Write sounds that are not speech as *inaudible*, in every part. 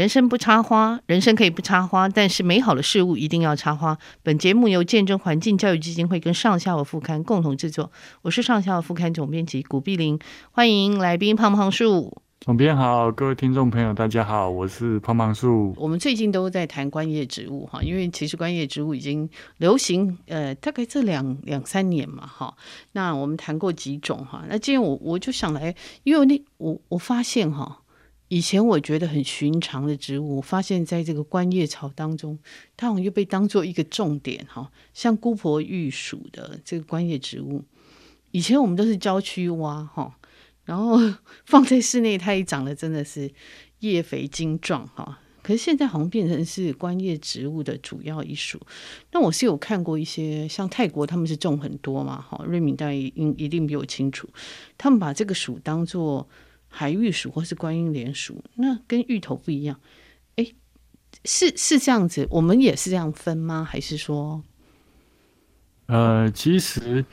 人生不插花，人生可以不插花，但是美好的事物一定要插花。本节目由见证环境教育基金会跟上下午副刊共同制作，我是上下午副刊总编辑古碧玲，欢迎来宾胖胖树。总编好，各位听众朋友，大家好，我是胖胖树。我们最近都在谈观叶植物哈，因为其实观叶植物已经流行呃，大概这两两三年嘛哈。那我们谈过几种哈，那今天我我就想来，因为那我我发现哈，以前我觉得很寻常的植物，发现在这个观叶草当中，它好像又被当做一个重点哈。像姑婆玉属的这个观叶植物，以前我们都是郊区挖哈。然后 *laughs* 放在室内，它也长得真的是叶肥茎壮哈。可是现在好像变成是观叶植物的主要一属。那我是有看过一些，像泰国他们是种很多嘛哈。瑞敏大概应一定比我清楚，他们把这个属当做海芋属或是观音莲属，那跟芋头不一样。哎，是是这样子，我们也是这样分吗？还是说，呃，其实。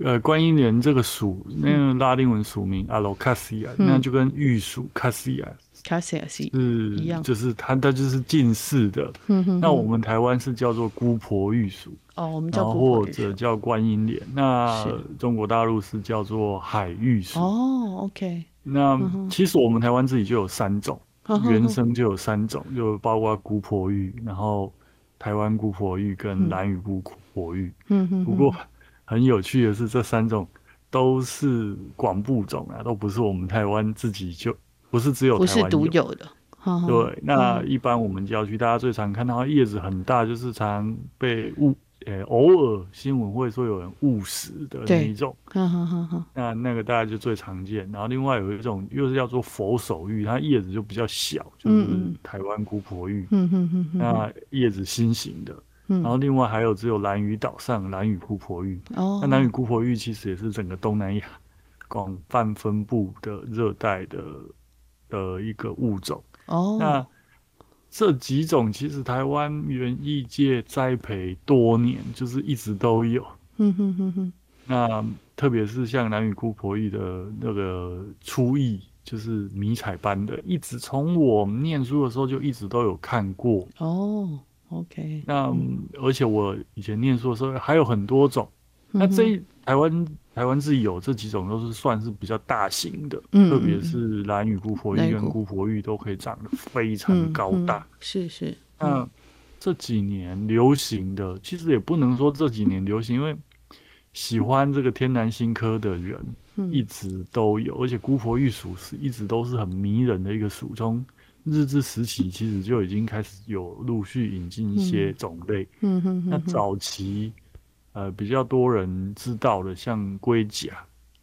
呃，观音莲这个属，那个拉丁文属名 Alocasia，那就跟玉属 Cassia，Cassia 是一样，就是它它就是近似的。嗯哼。那我们台湾是叫做姑婆玉属，哦，我们叫或者叫观音莲。那中国大陆是叫做海芋属。哦，OK。那其实我们台湾自己就有三种，原生就有三种，就包括姑婆芋，然后台湾姑婆芋跟蓝屿姑婆芋。嗯哼。不过。很有趣的是，这三种都是广布种啊，都不是我们台湾自己就不是只有台湾有，不是独有的。对，那一般我们郊区大家最常看到叶子很大，就是常被误，呃，偶尔新闻会说有人误食的那一种。那那个大概就最常见。然后另外有一种又是叫做佛手玉，它叶子就比较小，就是台湾姑婆芋。那叶子心形的。然后另外还有只有兰屿岛上兰屿姑婆玉，哦，那兰屿姑婆玉其实也是整个东南亚广泛分布的热带的的一个物种。哦，那这几种其实台湾园艺界栽培多年，就是一直都有。嗯哼哼哼。那特别是像兰屿姑婆芋的那个初艺，就是迷彩般的，一直从我念书的时候就一直都有看过。哦。OK，那、嗯、而且我以前念书的时候还有很多种，嗯、那这台湾台湾是有这几种都是算是比较大型的，嗯、特别是兰屿姑婆芋跟姑婆芋都可以长得非常高大。是是，那这几年流行的其实也不能说这几年流行，因为喜欢这个天南星科的人一直都有，而且姑婆芋属是一直都是很迷人的一个属，从日治时期其实就已经开始有陆续引进一些种类。嗯哼，那早期呃比较多人知道的，像龟甲。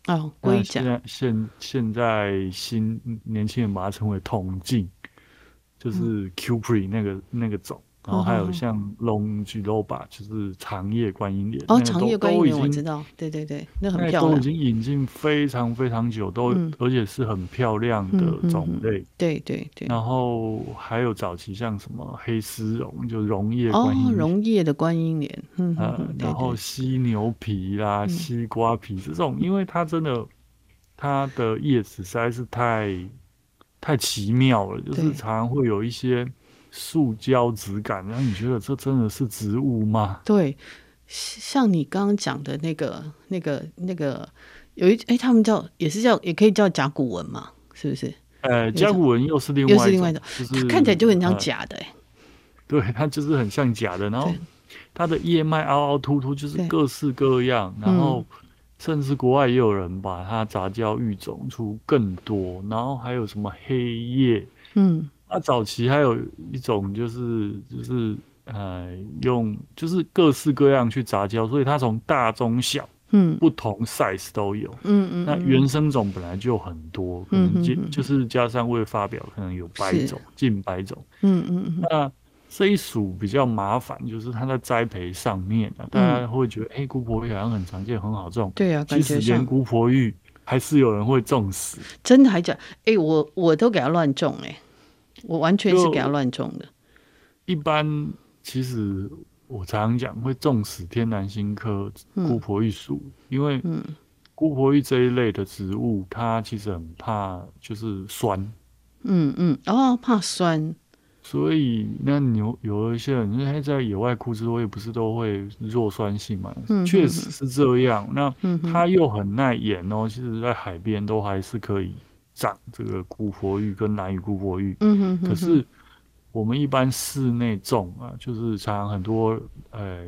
哦，龟甲。现在现现在新年轻人把它称为铜镜，就是 Q Pre 那个那个种。然后还有像 Longiloba，就是长叶观音莲。哦，长叶观音莲我知道，对对对，那很漂亮。都已经引进非常非常久，都而且是很漂亮的种类。对对对。然后还有早期像什么黑丝绒，就绒叶观音。哦，榕叶的观音莲。嗯。然后犀牛皮啦、西瓜皮这种，因为它真的，它的叶子实在是太太奇妙了，就是常常会有一些。塑胶质感，然后你觉得这真的是植物吗？对，像你刚刚讲的那个、那个、那个，有一哎，他们叫也是叫，也可以叫甲骨文嘛，是不是？呃，甲骨文又是另外又是另外一种，就是它看起来就很像假的哎、呃。对，它就是很像假的，然后它的叶脉凹凹凸凸，就是各式各样，然后甚至国外也有人把它杂交育种出更多，然后还有什么黑叶，嗯。那、啊、早期还有一种就是就是呃用就是各式各样去杂交，所以它从大中小嗯不同 size 都有嗯嗯。那原生种本来就很多，嗯可能就是加上未发表可能有百种近百种嗯嗯嗯。那这一属比较麻烦，就是它在栽培上面啊，大家会觉得哎姑婆芋好像很常见很好种，对啊，其实连姑婆玉还是有人会种死，真的还假？哎我我都给它乱种哎、欸。我完全是给他乱种的。一般其实我常常讲会种死天南星科姑婆玉属，因为姑婆玉这一类的植物，它其实很怕就是酸。嗯嗯，哦，怕酸。所以那有有一些人，因为在野外枯枝落叶不是都会弱酸性嘛？嗯，确实是这样。那它又很耐盐哦。其实，在海边都还是可以长这个古佛玉跟兰屿古佛玉。嗯哼，可是我们一般室内种啊，就是常常很多呃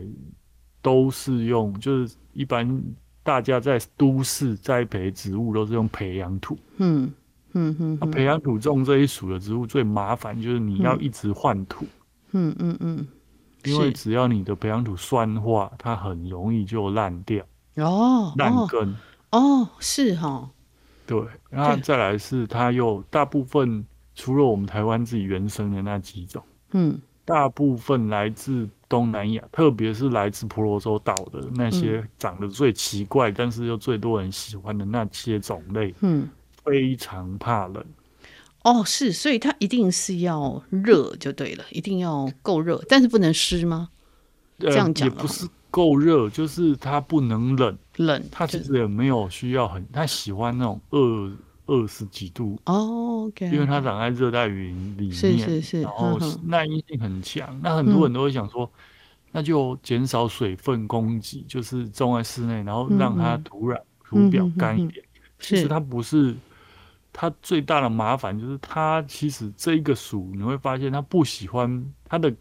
都是用，就是一般大家在都市栽培植物都是用培养土。嗯。嗯嗯，那培养土种这一属的植物最麻烦就是你要一直换土。嗯嗯嗯，因为只要你的培养土酸化，它很容易就烂掉。哦，烂根。哦，是哈。对，然后再来是它又大部分除了我们台湾自己原生的那几种，嗯，大部分来自东南亚，特别是来自婆罗洲岛的那些长得最奇怪，但是又最多人喜欢的那些种类，嗯。非常怕冷。哦，是，所以它一定是要热就对了，一定要够热，但是不能湿吗？这样讲也不是够热，就是它不能冷，冷，它其实也没有需要很，它喜欢那种二二十几度哦，okay, 因为它长在热带雨林里面，是是是，然后耐阴性很强。嗯、那很多人都会想说，嗯、那就减少水分供给，就是种在室内，然后让它土壤土表干一点。嗯、其实它不是。它最大的麻烦就是，它其实这一个属你会发现，它不喜欢它的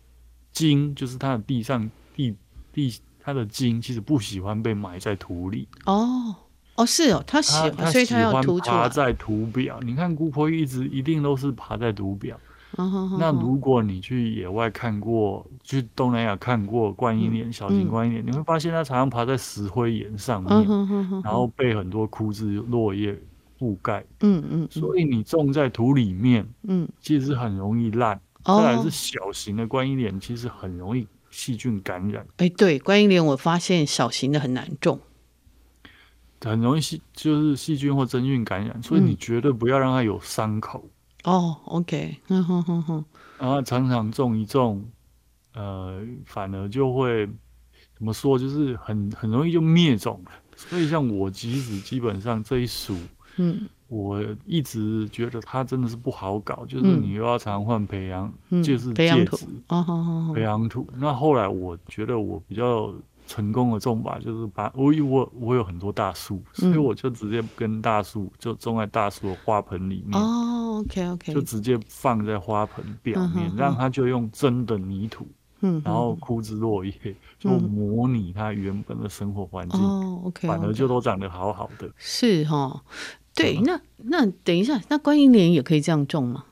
茎，就是它的地上地地，它的茎其实不喜欢被埋在土里。哦哦，是哦，它喜欢，所以它要爬在土表。你看姑婆一直一定都是爬在土表。哦、那如果你去野外看过，去东南亚看过观音莲、小型观音莲，嗯、你会发现它常常爬在石灰岩上面，嗯、然后被很多枯枝落叶。覆盖，嗯嗯，所以你种在土里面，嗯，其实很容易烂。再来是小型的观音莲，其实很容易细菌感染。哎，对，观音莲我发现小型的很难种，很容易细就是细菌或真菌感染，所以你绝对不要让它有伤口。哦，OK，嗯哼哼哼，然后常常种一种，呃，反而就会怎么说，就是很很容易就灭种了。所以像我其实基本上这一属。嗯，我一直觉得它真的是不好搞，就是你又要常换培养，嗯、就是介质，培养土。那后来我觉得我比较成功的种法就是把我我我有很多大树，所以我就直接跟大树就种在大树的花盆里面。哦，OK OK，就直接放在花盆表面，让它就用真的泥土。嗯，然后枯枝落叶就模拟它原本的生活环境。哦，OK，反而就都长得好好的。是哈。对，那那等一下，那观音莲也可以这样种吗？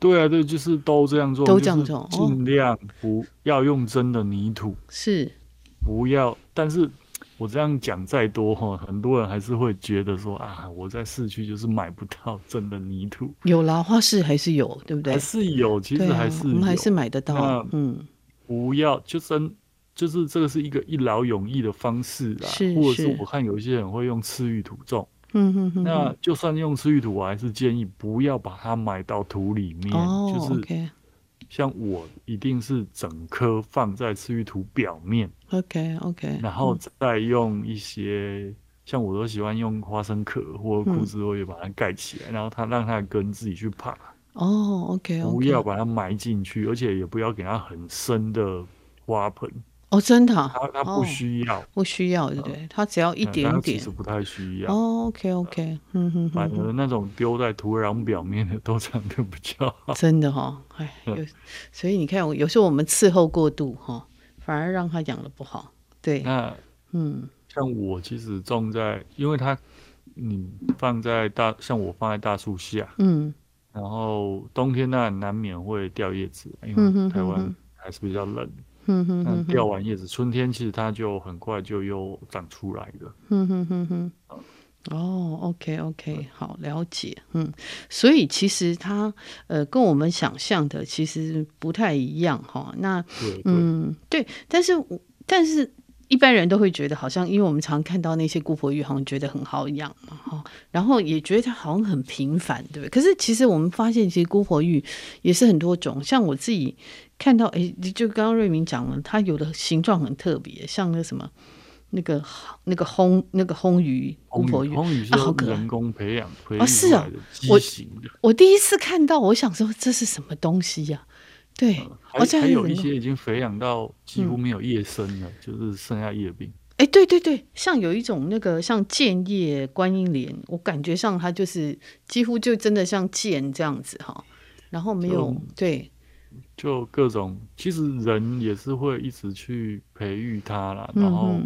对啊，对，就是都这样种，都这样种，尽量不要用真的泥土，是不要。但是我这样讲再多哈，很多人还是会觉得说啊，我在市区就是买不到真的泥土。有啦，花市还是有，对不对？还是有，其实还是、啊、我们还是买得到。嗯，不要，就真就是这个是一个一劳永逸的方式啦，是是或者是我看有一些人会用赤玉土种。嗯哼哼，那就算用赤玉土，我还是建议不要把它埋到土里面。哦、就是，像我一定是整颗放在赤玉土表面。OK OK，然后再用一些，嗯、像我都喜欢用花生壳或枯枝落叶把它盖起来，嗯、然后它让它的根自己去爬。哦，OK OK，不要把它埋进去，而且也不要给它很深的花盆。哦，真的，他他不需要，不需要，对不对？他只要一点点，其实不太需要。哦，OK，OK，嗯哼，反而那种丢在土壤表面的都长得比较好。真的哈，哎，有，所以你看，有时候我们伺候过度哈，反而让他养的不好。对，那嗯，像我其实种在，因为它你放在大，像我放在大树下，嗯，然后冬天那难免会掉叶子，因为台湾还是比较冷。嗯哼，哼，掉完叶子，春天其实它就很快就又长出来了。嗯哼哼哼。哦，OK OK，好，了解。嗯，所以其实它呃跟我们想象的其实不太一样哈。那嗯对，但是但是。一般人都会觉得好像，因为我们常看到那些姑婆玉，好像觉得很好养嘛，哈，然后也觉得它好像很平凡，对不对？可是其实我们发现，其实姑婆玉也是很多种。像我自己看到，哎，就刚刚瑞明讲了，它有的形状很特别，像那什么，那个那个烘那个烘鱼姑婆鱼，魟鱼是人工培养培育出来的畸形的。我第一次看到，我想说这是什么东西呀？对，而且还有一些已经肥养到几乎没有叶身了，就是剩下叶柄。哎，对对对，像有一种那个像剑叶观音莲，我感觉上它就是几乎就真的像剑这样子哈，然后没有对。就各种，其实人也是会一直去培育它啦，然后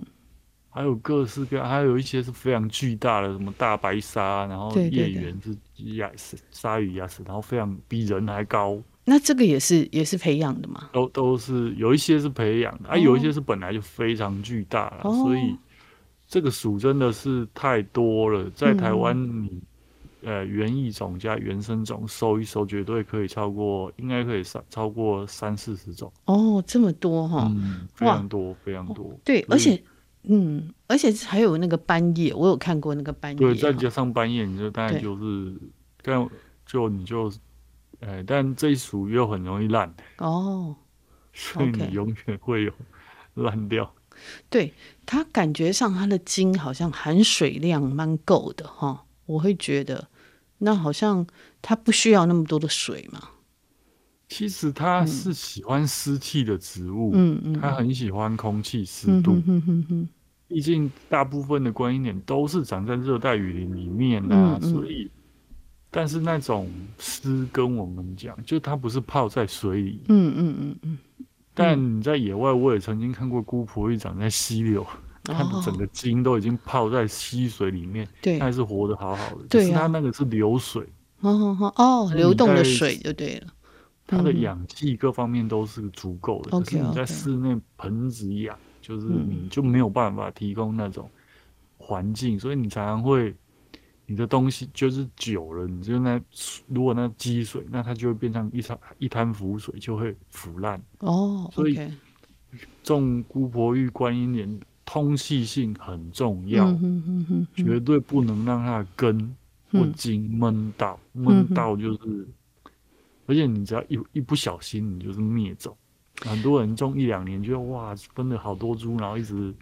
还有各式各样，还有一些是非常巨大的，什么大白鲨，然后叶缘是牙齿鲨鱼牙齿，然后非常比人还高。那这个也是也是培养的嘛？都都是有一些是培养的，啊，有一些是本来就非常巨大了，哦，所以这个鼠真的是太多了，在台湾你。呃，园艺种加原生种收一收，绝对可以超过，应该可以超超过三四十种。哦，这么多哈，嗯，非常多，非常多。对，而且，嗯，而且还有那个斑叶，我有看过那个斑叶。对，再加上斑叶，你就大概就是，但就你就，呃，但这一属又很容易烂。哦。所以你永远会有烂掉。对，它感觉上它的茎好像含水量蛮够的哈，我会觉得。那好像它不需要那么多的水嘛？其实它是喜欢湿气的植物，嗯嗯，它很喜欢空气湿度。嗯嗯嗯，毕竟大部分的观音莲都是长在热带雨林里面啊，所以，但是那种湿跟我们讲，就它不是泡在水里，嗯嗯嗯嗯。但你在野外，我也曾经看过姑婆一长在溪流。它的整个茎都已经泡在溪水里面，对，它还是活得好好的。对，它那个是流水，哦哦哦，流动的水就对了。它的氧气各方面都是足够的，可是你在室内盆子养，就是你就没有办法提供那种环境，所以你常常会，你的东西就是久了，你就那如果那积水，那它就会变成一滩一滩浮水，就会腐烂。哦，所以种姑婆芋、观音莲。通气性很重要，嗯哼哼哼，绝对不能让它的根或茎闷到，闷到就是，嗯、而且你只要一一不小心，你就是灭种。很多人种一两年，觉得哇，分了好多株，然后一直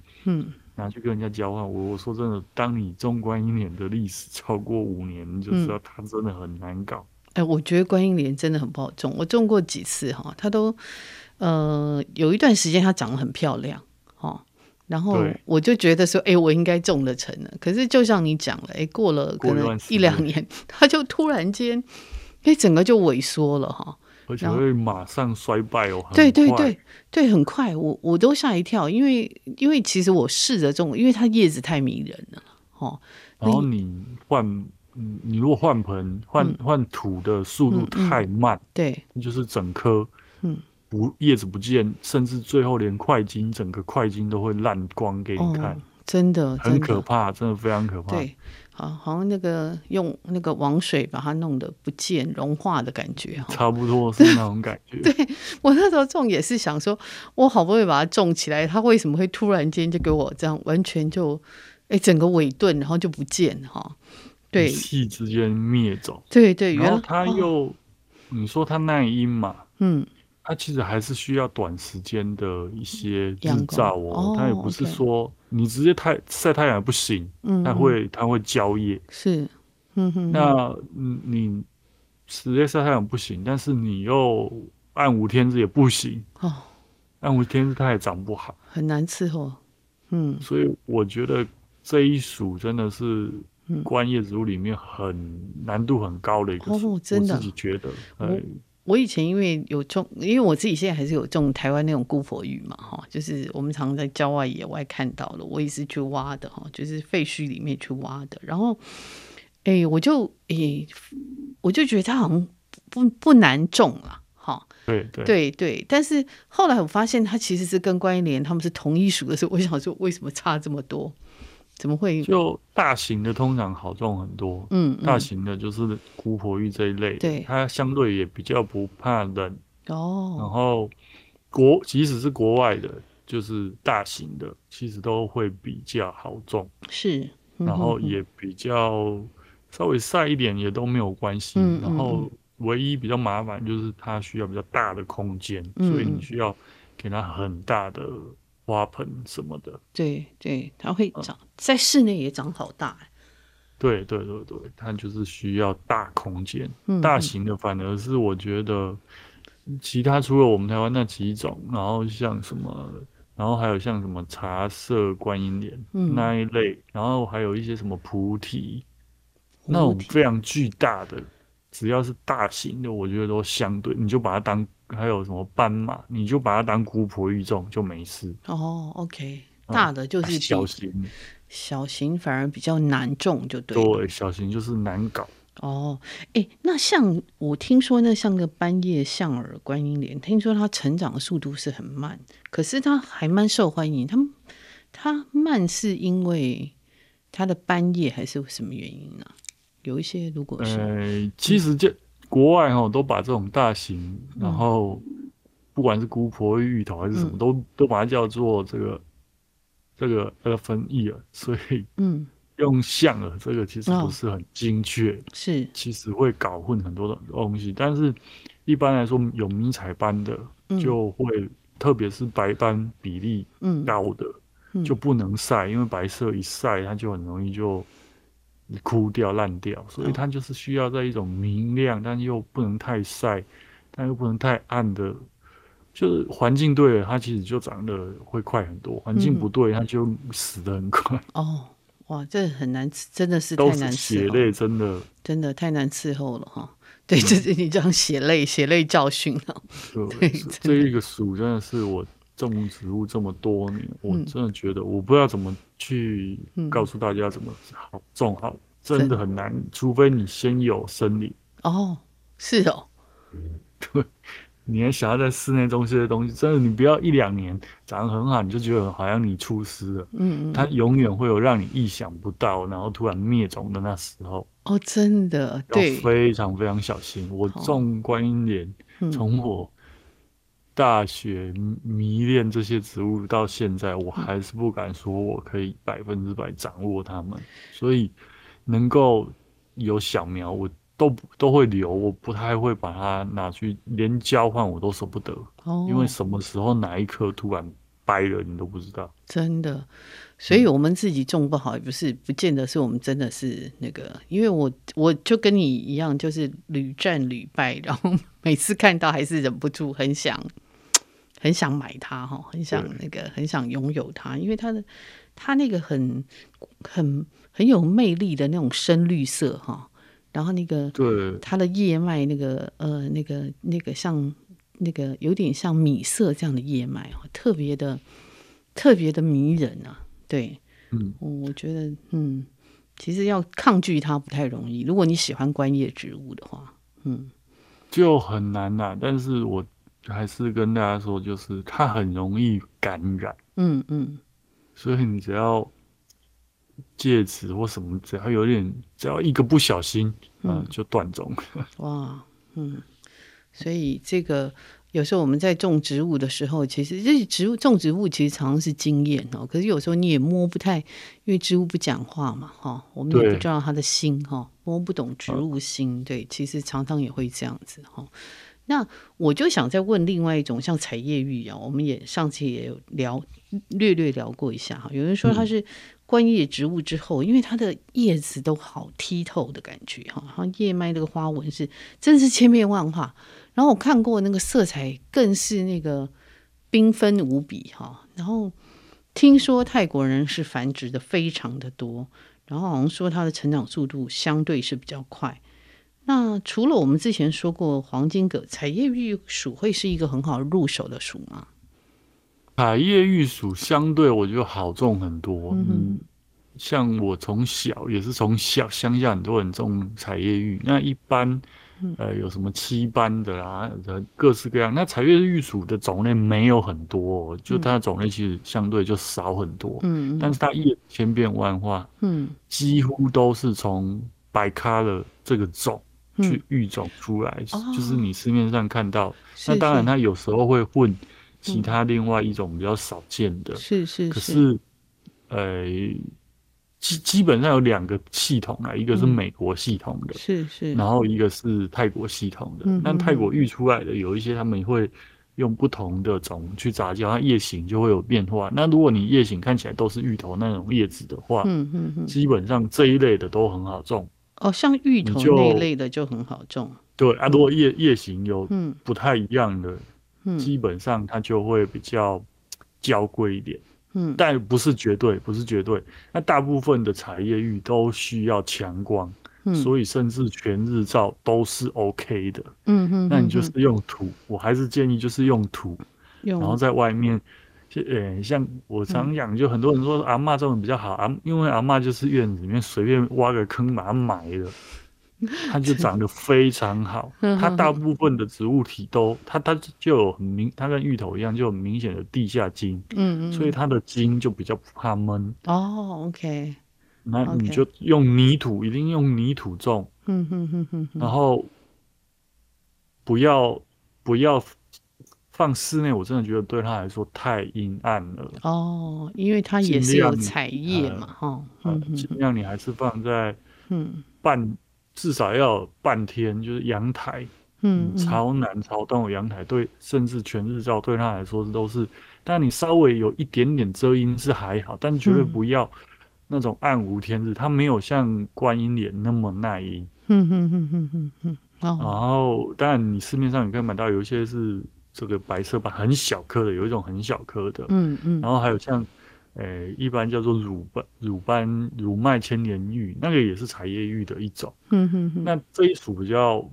拿去跟人家交换。我我说真的，当你种观音莲的历史超过五年，你就知道它真的很难搞。哎、嗯欸，我觉得观音莲真的很不好种，我种过几次哈，它都呃有一段时间它长得很漂亮，哈。然后我就觉得说，哎，我应该种得成了。可是就像你讲了，哎，过了可能一两年，*laughs* 它就突然间，哎，整个就萎缩了哈，而且会马上衰败哦。对对对对，很快，我我都吓一跳，因为因为其实我试着种，因为它叶子太迷人了，哦。然后你换，你如果换盆换换土的速度太慢，对，就是整颗，嗯。不，叶子不见，甚至最后连块茎，整个块茎都会烂光给你看，哦、真的很可怕，真的非常可怕。对，好，好像那个用那个王水把它弄得不见融化的感觉，差不多是那种感觉。*laughs* 对，我那时候种也是想说，我好不容易把它种起来，它为什么会突然间就给我这样完全就哎整个尾顿，然后就不见哈？对，一夕之间灭种。对对，然后它又，哦、你说它耐阴嘛？嗯。它其实还是需要短时间的一些日照哦，它也不是说你直接太晒太阳不行，它会它会焦叶。是，嗯哼。那你直接晒太阳不行，但是你又暗无天日也不行哦，暗无天日它也长不好，很难伺候。嗯，所以我觉得这一属真的是观叶植物里面很难度很高的一个属，我自己觉得，我以前因为有种，因为我自己现在还是有种台湾那种姑婆芋嘛，哈，就是我们常常在郊外野外看到的，我也是去挖的，哈，就是废墟里面去挖的。然后，哎、欸，我就，哎、欸，我就觉得它好像不不难种了，哈，对对对对。但是后来我发现它其实是跟观音莲他们是同一属的时候，我想说为什么差这么多？怎么会？就大型的通常好种很多，嗯，大型的就是姑婆芋这一类，对，它相对也比较不怕冷。哦。然后国即使是国外的，就是大型的，其实都会比较好种，是，然后也比较稍微晒一点也都没有关系。然后唯一比较麻烦就是它需要比较大的空间，所以你需要给它很大的花盆什么的。对对，它会长、嗯、在室内也长好大。对对对对，它就是需要大空间，嗯、大型的反而是我觉得其他除了我们台湾那几种，然后像什么，然后还有像什么茶色观音莲、嗯、那一类，然后还有一些什么菩提那种非常巨大的，只要是大型的，我觉得都相对，你就把它当还有什么斑马，你就把它当姑婆育种就没事。哦，OK，大的就是、嗯、小型。小型反而比较难种，就对。对，小型就是难搞。哦，哎、欸，那像我听说，那像个斑叶象耳观音莲，听说它成长的速度是很慢，可是它还蛮受欢迎。它它慢是因为它的斑叶还是什么原因呢？有一些如果是，呃，其实这、嗯、国外哈都把这种大型，然后不管是姑婆芋头还是什么，嗯、都都把它叫做这个。这个 elephant ear，所以嗯，用象耳这个其实不是很精确，哦、是。其实会搞混很多的东西。但是一般来说，有迷彩斑的就会，嗯、特别是白斑比例高的，嗯、就不能晒，因为白色一晒它就很容易就枯掉烂掉，所以它就是需要在一种明亮，但又不能太晒，但又不能太暗的。就是环境对了，它其实就长得会快很多；环境不对，它就死得很快。嗯。哦，哇，这很难，真的是太难。血泪真的真的太难伺候了哈。对，这是你这样血泪血泪教训了。对，这一个鼠真的是我种植物这么多年，我真的觉得我不知道怎么去告诉大家怎么好种好，真的很难，除非你先有森林。哦，是哦，对。你还想要在室内种这些东西，真的，你不要一两年长得很好，你就觉得好像你出师了。嗯嗯，它永远会有让你意想不到，然后突然灭种的那时候。哦，真的，对，要非常非常小心。我种观音莲，从我大学迷恋这些植物到现在，我还是不敢说我可以百分之百掌握它们。所以能够有小苗，我。都都会留，我不太会把它拿去，连交换我都舍不得，哦，因为什么时候哪一颗突然掰了，你都不知道。真的，所以我们自己种不好，也不是不见得是我们真的是那个，因为我我就跟你一样，就是屡战屡败，然后 *laughs* 每次看到还是忍不住很想很想买它哈，很想那个很想拥有它，因为它的它那个很很很有魅力的那种深绿色哈。然后那个，对它的叶脉，那个呃，那个那个像那个有点像米色这样的叶脉，特别的特别的迷人啊。对，嗯，我觉得，嗯，其实要抗拒它不太容易。如果你喜欢观叶植物的话，嗯，就很难呐、啊。但是我还是跟大家说，就是它很容易感染，嗯嗯，所以你只要。戒指或什么，只要有点，只要一个不小心，嗯，嗯就断种。*laughs* 哇，嗯，所以这个有时候我们在种植物的时候，其实这植物种植物其实常常是经验哦。可是有时候你也摸不太，因为植物不讲话嘛，哈，我们也不知道它的心哈，摸不懂植物心。对，其实常常也会这样子哈。那我就想再问另外一种，像彩叶玉啊，我们也上次也有聊，略略聊过一下哈。有人说它是。嗯观叶植物之后，因为它的叶子都好剔透的感觉哈，然后叶脉那个花纹是真的是千变万化。然后我看过那个色彩更是那个缤纷无比哈。然后听说泰国人是繁殖的非常的多，然后好像说它的成长速度相对是比较快。那除了我们之前说过黄金葛，彩叶玉属会是一个很好入手的属吗？彩叶玉属相对我觉得好种很多，嗯，嗯，像我从小也是从小乡下很多人种彩叶玉，那一般呃有什么七班的啦，各式各样。那彩叶玉属的种类没有很多，就它的种类其实相对就少很多，嗯，但是它叶千变万化，嗯，几乎都是从白咖的这个种去育种出来，嗯，就是你市面上看到，那当然它有时候会混。其他另外一种比较少见的，是是，可是，呃，基基本上有两个系统啊，一个是美国系统的，是是，然后一个是泰国系统的。那泰国育出来的有一些，他们会用不同的种去杂交，它叶形就会有变化。那如果你叶形看起来都是芋头那种叶子的话，嗯嗯嗯，基本上这一类的都很好种。哦，像芋头那一类的就很好种。对啊，如果叶叶形有不太一样的，嗯，基本上它就会比较娇贵一点。嗯，但不是绝对，不是绝对。那大部分的彩叶芋都需要强光。嗯、所以甚至全日照都是 OK 的。嗯哼，那你就是用土，我还是建议就是用土，然后在外面，呃、欸，像我常讲，就很多人说阿嬷种的比较好啊，因为阿嬷就是院子里面随便挖个坑把它埋了，它就 *laughs* 长得非常好。它大部分的植物体都，它它就有很明，它跟芋头一样，就有明显的地下茎。嗯嗯，所以它的茎就比较不怕闷。哦，OK。那你就用泥土.一定用泥土种。嗯哼哼哼。然后不要不要放室内，我真的觉得对他来说太阴暗了。哦，因为它也是有彩叶嘛，哈。尽量你还是放在嗯半至少要半天，就是阳台。嗯。朝南朝东有阳台，对，甚至全日照对他来说都是。但你稍微有一点点遮阴是还好，但绝对不要。那种暗无天日，它没有像观音莲那么耐阴。嗯嗯嗯嗯嗯嗯。然后，当然你市面上你可以买到有一些是这个白色斑很小颗的，有一种很小颗的。嗯嗯。然后还有像，呃、欸，一般叫做乳斑乳斑乳麦千年玉，那个也是彩叶玉的一种。嗯嗯嗯。那这一属比较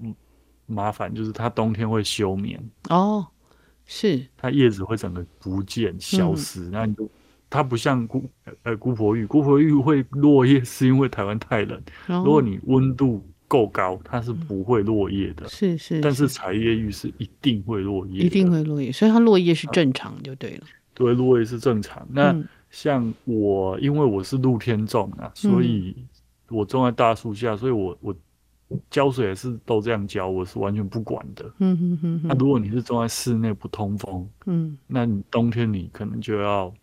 麻烦，就是它冬天会休眠。哦，是。它叶子会整个不见消失，那、嗯、你就。它不像姑呃姑婆玉，姑婆玉会落叶，是因为台湾太冷。哦、如果你温度够高，它是不会落叶的。是是，是。但是彩叶玉是一定会落叶，一定会落叶，所以它落叶是正常就对了。对，落叶是正常。那像我，因为我是露天种啊，所以我种在大树下，所以我我浇水也是都这样浇，我是完全不管的。嗯哼哼哼。那如果你是种在室内不通风，嗯，那你冬天你可能就要。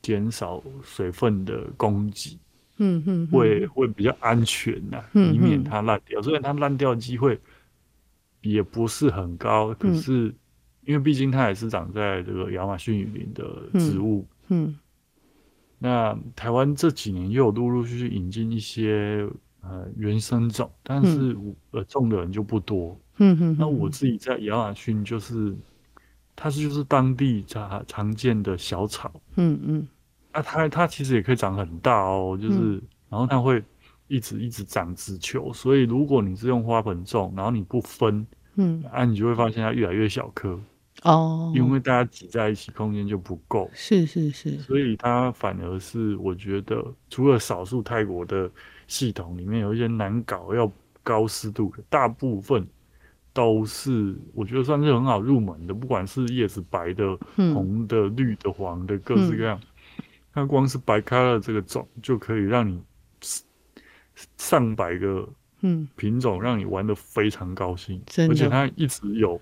减少水分的供给，嗯嗯，会会比较安全呐，以免它烂掉。虽然它烂掉的机会也不是很高，可是因为毕竟它也是长在这个亚马逊雨林的植物，嗯，那台湾这几年又有陆陆续续引进一些呃原生种，但是呃种的人就不多，嗯哼，那我自己在亚马逊就是。它是就是当地常常见的小草，嗯嗯，啊，它它其实也可以长很大哦，就是，嗯、然后它会一直一直长直球，所以如果你是用花盆种，然后你不分，嗯，啊，你就会发现它越来越小颗，哦，因为大家挤在一起，空间就不够，是是是，所以它反而是我觉得，除了少数泰国的系统里面有一些难搞要高湿度的，大部分。都是我觉得算是很好入门的，不管是叶子白的、红的、绿的、黄的，各式各样。它光是白开了这个种，就可以让你上百个品种，让你玩得非常高兴。而且它一直有，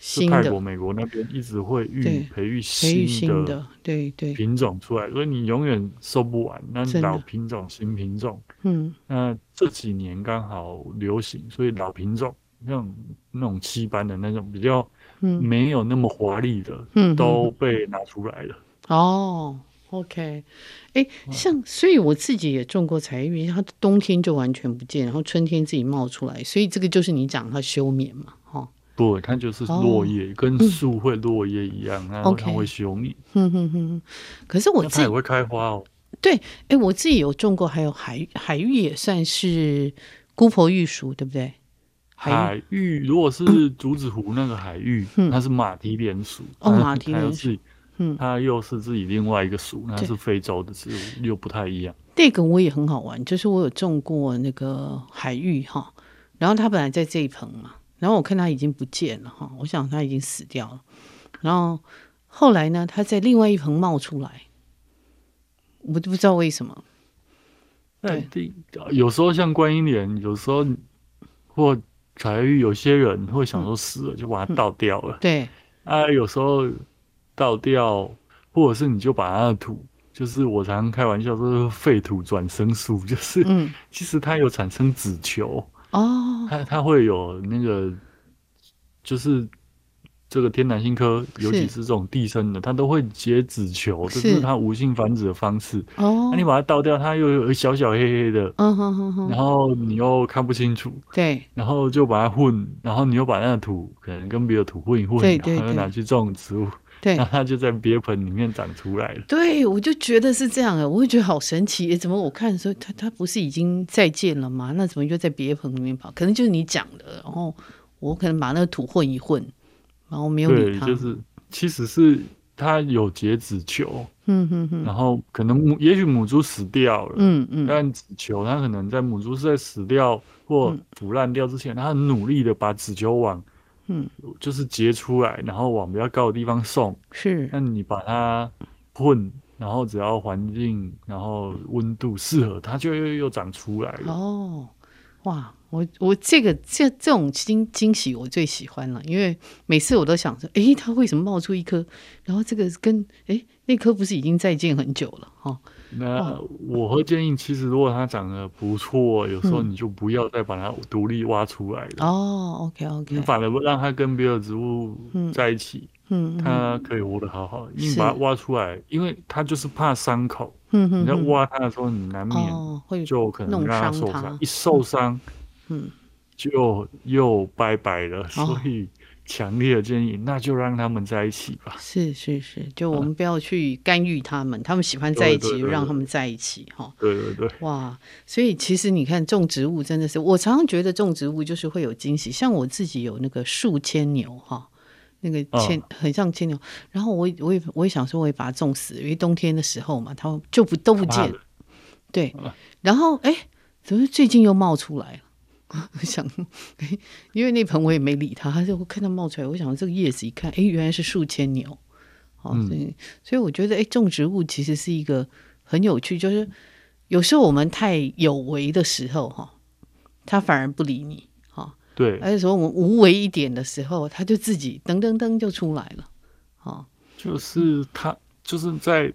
是泰国、美国那边一直会育培育新的对对。品种出来，所以你永远收不完。那老品种、新品种，嗯，那这几年刚好流行，所以老品种。像那种七班的那种比较没有那么华丽的，嗯，都被拿出来了。哦，OK，哎、欸，像所以我自己也种过彩玉，它冬天就完全不见，然后春天自己冒出来，所以这个就是你讲它休眠嘛，哈。不，它就是落叶，哦、跟树会落叶一样，然后它会休眠。哼哼哼。可是我自己也会开花哦。对，哎、欸，我自己有种过，还有海海芋也算是姑婆玉属，对不对？海芋如果是竹子湖那个海芋，嗯、它是马蹄莲属。哦，马蹄莲属，嗯，它又是自己另外一个属，那是非洲的植物，又不太一样。这个我也很好玩，就是我有种过那个海芋哈，然后它本来在这一盆嘛，然后我看它已经不见了哈，我想它已经死掉了，然后后来呢，它在另外一盆冒出来，我都不知道为什么。对，有时候像观音莲，有时候或。彩芋有些人会想说死了就把它倒掉了，对。啊，有时候倒掉，或者是你就把它的土，就是我常常开玩笑说废土转生树，*laughs* 就是，嗯、其实它有产生子球哦，它它会有那个就是这个天南星科，尤其是这种地生的，它都会结子球，这是它无性繁殖的方式。哦，那你把它倒掉，它又有一小小黑黑的，嗯哼哼哼，然后你又看不清楚，对，然后就把它混，然后你又把那个土可能跟别的土混一混，对对对，然后又拿去种植物，对，那它就在别盆里面长出来了。对，我就觉得是这样的，我会觉得好神奇，怎么我看的时候，它它不是已经再见了吗？那怎么又在别盆里面跑？可能就是你讲的，然后我可能把那个土混一混。然后没有理它，就是其实是它有结子球，嗯哼哼，然后可能母也许母猪死掉了，嗯嗯，但子球它可能在母猪是在死掉或腐烂掉之前，它很努力的把子球往，嗯，就是结出来，然后往比较高的地方送，是，那你把它混，然后只要环境然后温度适合，它就又又长出来了，哦。哇，我我这个这这种惊惊喜我最喜欢了，因为每次我都想着，诶，它为什么冒出一颗？然后这个跟诶那颗不是已经再见很久了哈？那我会建议，其实如果它长得不错，有时候你就不要再把它独立挖出来了。哦，OK OK，你反而让它跟别的植物在一起。嗯，它可以活得好好，因为把它挖出来，因为它就是怕伤口。嗯哼，你在挖它的时候，你难免就可能让它受伤，一受伤，嗯，就又拜拜了。所以强烈的建议，那就让他们在一起吧。是是是，就我们不要去干预他们，他们喜欢在一起，就让他们在一起哈。对对对，哇，所以其实你看种植物真的是，我常常觉得种植物就是会有惊喜，像我自己有那个树牵牛哈。那个牵很像牵牛，哦、然后我我也我也想说，我也把它种死，因为冬天的时候嘛，它就不都不见，对，然后哎，怎么最近又冒出来了？我 *laughs* 想，哎，因为那盆我也没理它，它就看到冒出来，我想这个叶子一看，哎，原来是数千牛，哦，所以、嗯、所以我觉得，哎，种植物其实是一个很有趣，就是有时候我们太有为的时候，哈，它反而不理你。哈对，而且说我们无为一点的时候，它就自己噔噔噔就出来了，哦，就是它就是在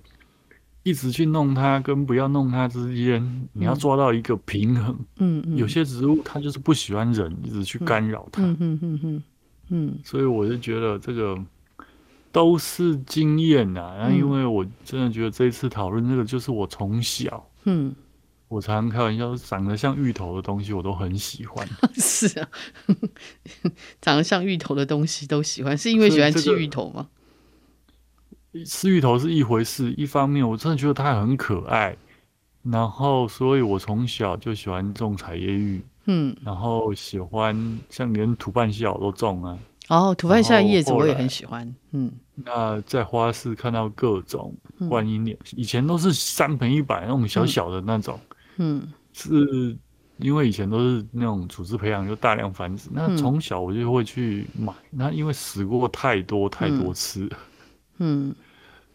一直去弄它跟不要弄它之间，嗯、你要抓到一个平衡。嗯嗯，有些植物它就是不喜欢人一直去干扰它。嗯嗯嗯嗯嗯，所以我就觉得这个都是经验呐。然后因为我真的觉得这一次讨论这个，就是我从小嗯。我常常开玩笑，长得像芋头的东西我都很喜欢。*laughs* 是啊，*laughs* 长得像芋头的东西都喜欢，是因为喜欢吃芋头吗？这个、吃芋头是一回事，一方面我真的觉得它很可爱，然后所以我从小就喜欢种彩叶芋，嗯，然后喜欢像连土半夏我都种啊。哦，土半夏的叶子我也很喜欢，嗯。那在花市看到各种观音莲，嗯、以前都是三盆一百那种小小的那种。嗯嗯，是因为以前都是那种组织培养，就大量繁殖。那从小我就会去买，那因为死过太多太多次，嗯，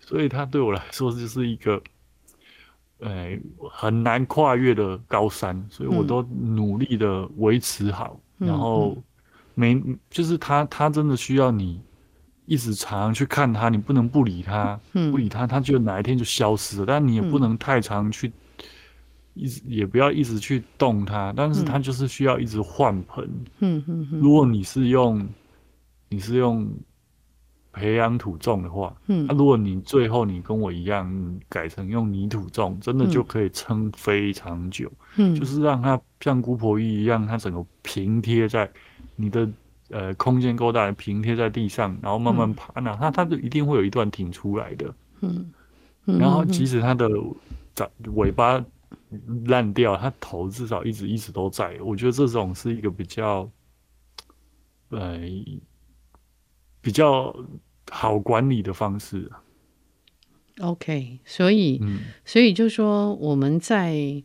所以它对我来说就是一个，哎，很难跨越的高山，所以我都努力的维持好。然后没，就是它，它真的需要你一直常常去看它，你不能不理它，不理它，它就哪一天就消失了。但你也不能太常去。一直也不要一直去动它，但是它就是需要一直换盆。嗯嗯嗯。如果你是用你是用培养土种的话，嗯，那、啊、如果你最后你跟我一样改成用泥土种，真的就可以撑非常久。嗯，就是让它像姑婆芋一样，它整个平贴在你的呃空间够大，平贴在地上，然后慢慢爬，那它它就一定会有一段挺出来的。嗯，然后即使它的长尾巴。烂掉，它头至少一直一直都在。我觉得这种是一个比较，呃，比较好管理的方式。OK，所以，嗯、所以就说我们在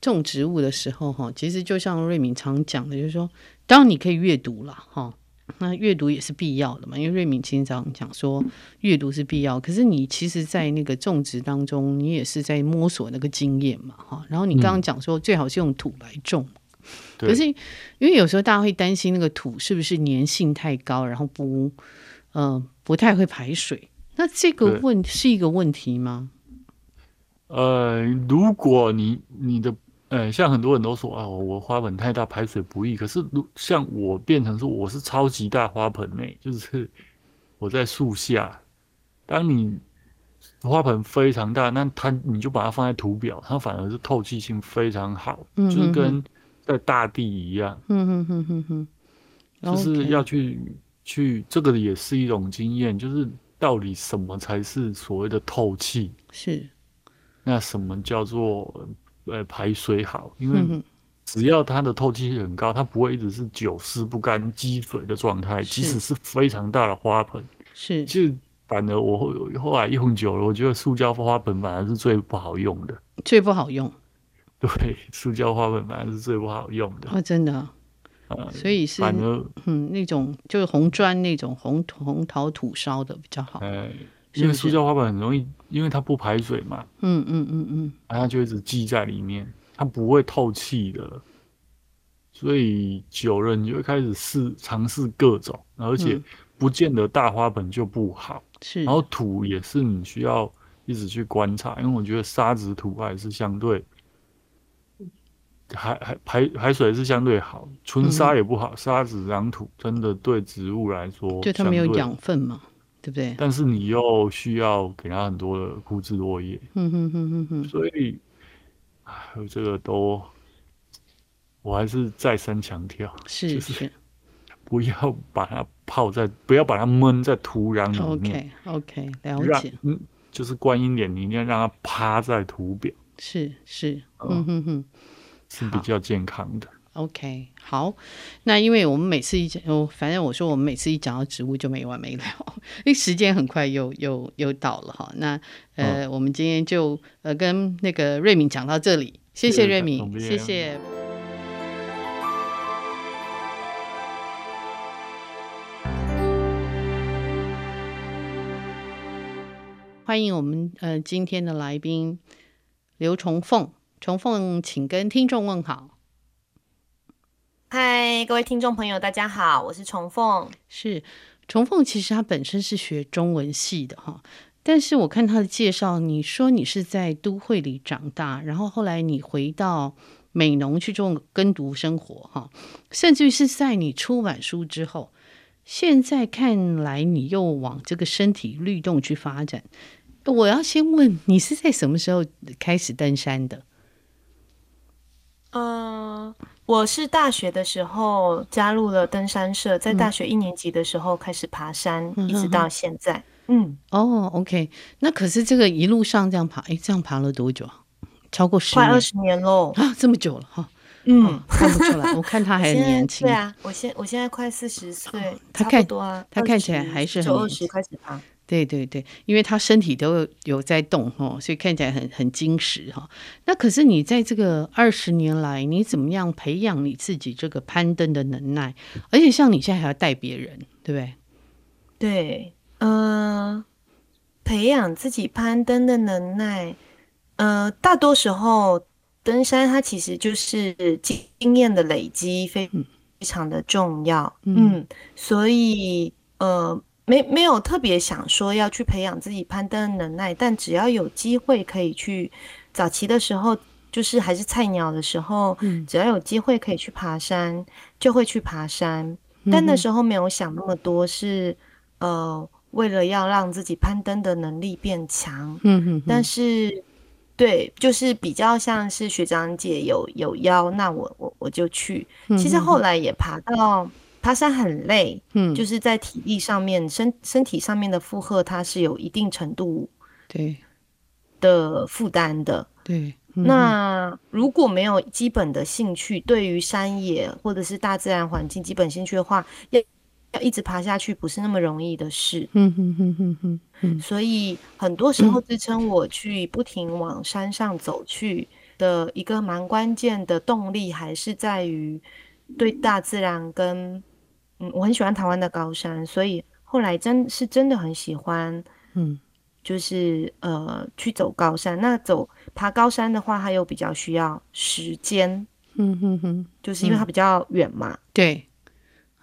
种植物的时候，哈，其实就像瑞敏常讲的，就是说，当然你可以阅读了，哈。那阅读也是必要的嘛，因为瑞敏经常讲说阅读是必要。可是你其实，在那个种植当中，你也是在摸索那个经验嘛，哈。然后你刚刚讲说，最好是用土来种，可是因为有时候大家会担心那个土是不是粘性太高，然后不，嗯，不太会排水。那这个问是一个问题吗？呃，如果你你的。呃，像很多人都说啊，我花盆太大，排水不易。可是，如像我变成说我是超级大花盆内，就是我在树下，当你花盆非常大，那它你就把它放在土表，它反而是透气性非常好，就是跟在大地一样。嗯哼哼哼哼，就是要去.去，这个也是一种经验，就是到底什么才是所谓的透气？是，那什么叫做呃排水好？因为只要它的透气性很高，它不会一直是久湿不干、积水的状态，即使是非常大的花盆。是，就反而我后后来用久了，我觉得塑胶花盆反而是最不好用的，最不好用。对，塑胶花盆反而是最不好用的。啊，真的啊，呃、所以是反而嗯，那种就是红砖那种红红陶土烧的比较好。哎，因为塑胶花盆很容易，因为它不排水嘛。嗯嗯嗯嗯，然后它就一直积在里面，它不会透气的。所以久了，你就会开始试尝试各种，而且。嗯不见得大花盆就不好，是。然后土也是你需要一直去观察，因为我觉得沙子土还是相对，还还排排水是相对好，纯沙也不好，嗯、沙子壤土真的对植物来说，就它没有养分嘛，对不对？但是你又需要给它很多的枯枝落叶，嗯哼哼哼哼，所以，哎，这个都，我还是再三强调，是是。就是 *laughs* 不要把它泡在，不要把它闷在土壤里面。OK，OK，了解。嗯，就是观音莲，你一定要让它趴在土表。是是，嗯哼哼，是比较健康的。OK，好。那因为我们每次一讲，反正我说我们每次一讲到植物就没完没了，*laughs* 因为时间很快又又又到了哈。那呃，嗯、我们今天就呃跟那个瑞敏讲到这里，谢谢瑞敏，谢谢。欢迎我们呃今天的来宾刘崇凤，崇凤，请跟听众问好。嗨，各位听众朋友，大家好，我是重凤。是重凤，其实他本身是学中文系的哈，但是我看他的介绍，你说你是在都会里长大，然后后来你回到美农去做耕读生活哈，甚至于是在你出版书之后，现在看来你又往这个身体律动去发展。我要先问你是在什么时候开始登山的？嗯、呃，我是大学的时候加入了登山社，在大学一年级的时候开始爬山，嗯、一直到现在。嗯，哦，OK，那可是这个一路上这样爬，哎，这样爬了多久啊？超过十快二十年喽啊，这么久了哈。嗯，看不出来，我看他还很年轻。对啊，我现我现在快四十岁，他看多啊，他看起来还是很年轻。二十开始爬。对对对，因为他身体都有在动哦，所以看起来很很精实哈。那可是你在这个二十年来，你怎么样培养你自己这个攀登的能耐？而且像你现在还要带别人，对不对？对，呃，培养自己攀登的能耐，呃，大多时候登山它其实就是经验的累积，非非常的重要。嗯，嗯，所以呃。没没有特别想说要去培养自己攀登的能耐，但只要有机会可以去，早期的时候就是还是菜鸟的时候，嗯，只要有机会可以去爬山，就会去爬山。但那时候没有想那么多是，是呃为了要让自己攀登的能力变强。嗯哼，但是对，就是比较像是学长姐有有邀，那我我我就去。其实后来也爬到。爬山很累，嗯，就是在体力上面、身身体上面的负荷，它是有一定程度对。的负担的。对，嗯、那如果没有基本的兴趣，对于山野或者是大自然环境基本兴趣的话，要要一直爬下去，不是那么容易的事。嗯哼哼哼哼，嗯，所以很多时候支撑我去不停往山上走去的一个蛮关键的动力，还是在于对大自然跟嗯，我很喜欢台湾的高山，所以后来真是真的很喜欢，嗯，就是呃去走高山。那走爬高山的话，它又比较需要时间，嗯哼哼，就是因为它比较远嘛，嗯、对，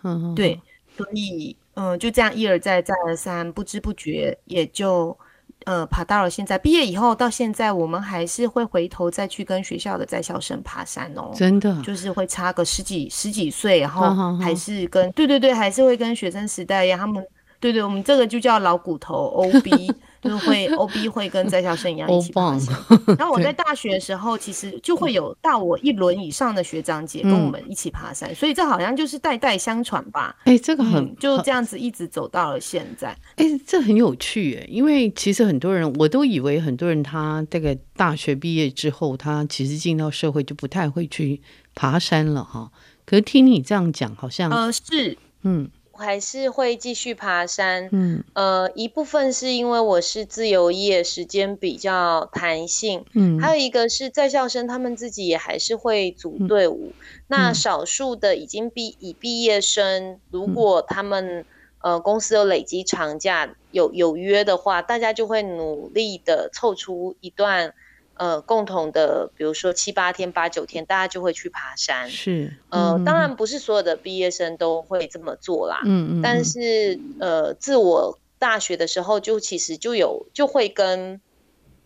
嗯对，所以嗯、呃、就这样一而再再而三，不知不觉也就。呃，爬到了现在，毕业以后到现在，我们还是会回头再去跟学校的在校生爬山哦。真的，就是会差个十几十几岁，然后还是跟、对对对，还是会跟学生时代一样，他们对对，我们这个就叫老骨头 OB。*laughs* 就是会 OB 会跟在校生一样一起爬山，然后我在大学的时候，其实就会有大我一轮以上的学长姐跟我们一起爬山，所以这好像就是代代相传吧。哎，这个很就这样子一直走到了现在。哎，这很有趣哎，因为其实很多人我都以为很多人他这个大学毕业之后，他其实进到社会就不太会去爬山了哈。可是听你这样讲，好像呃是嗯。还是会继续爬山，嗯，呃，一部分是因为我是自由业，时间比较弹性，嗯，还有一个是在校生，他们自己也还是会组队伍。嗯、那少数的已经毕已毕业生，如果他们呃公司有累积长假，有有约的话，大家就会努力的凑出一段。呃，共同的，比如说七八天、八九天，大家就会去爬山。是，呃，当然不是所有的毕业生都会这么做啦。嗯嗯。但是，呃，自我大学的时候，就其实就有就会跟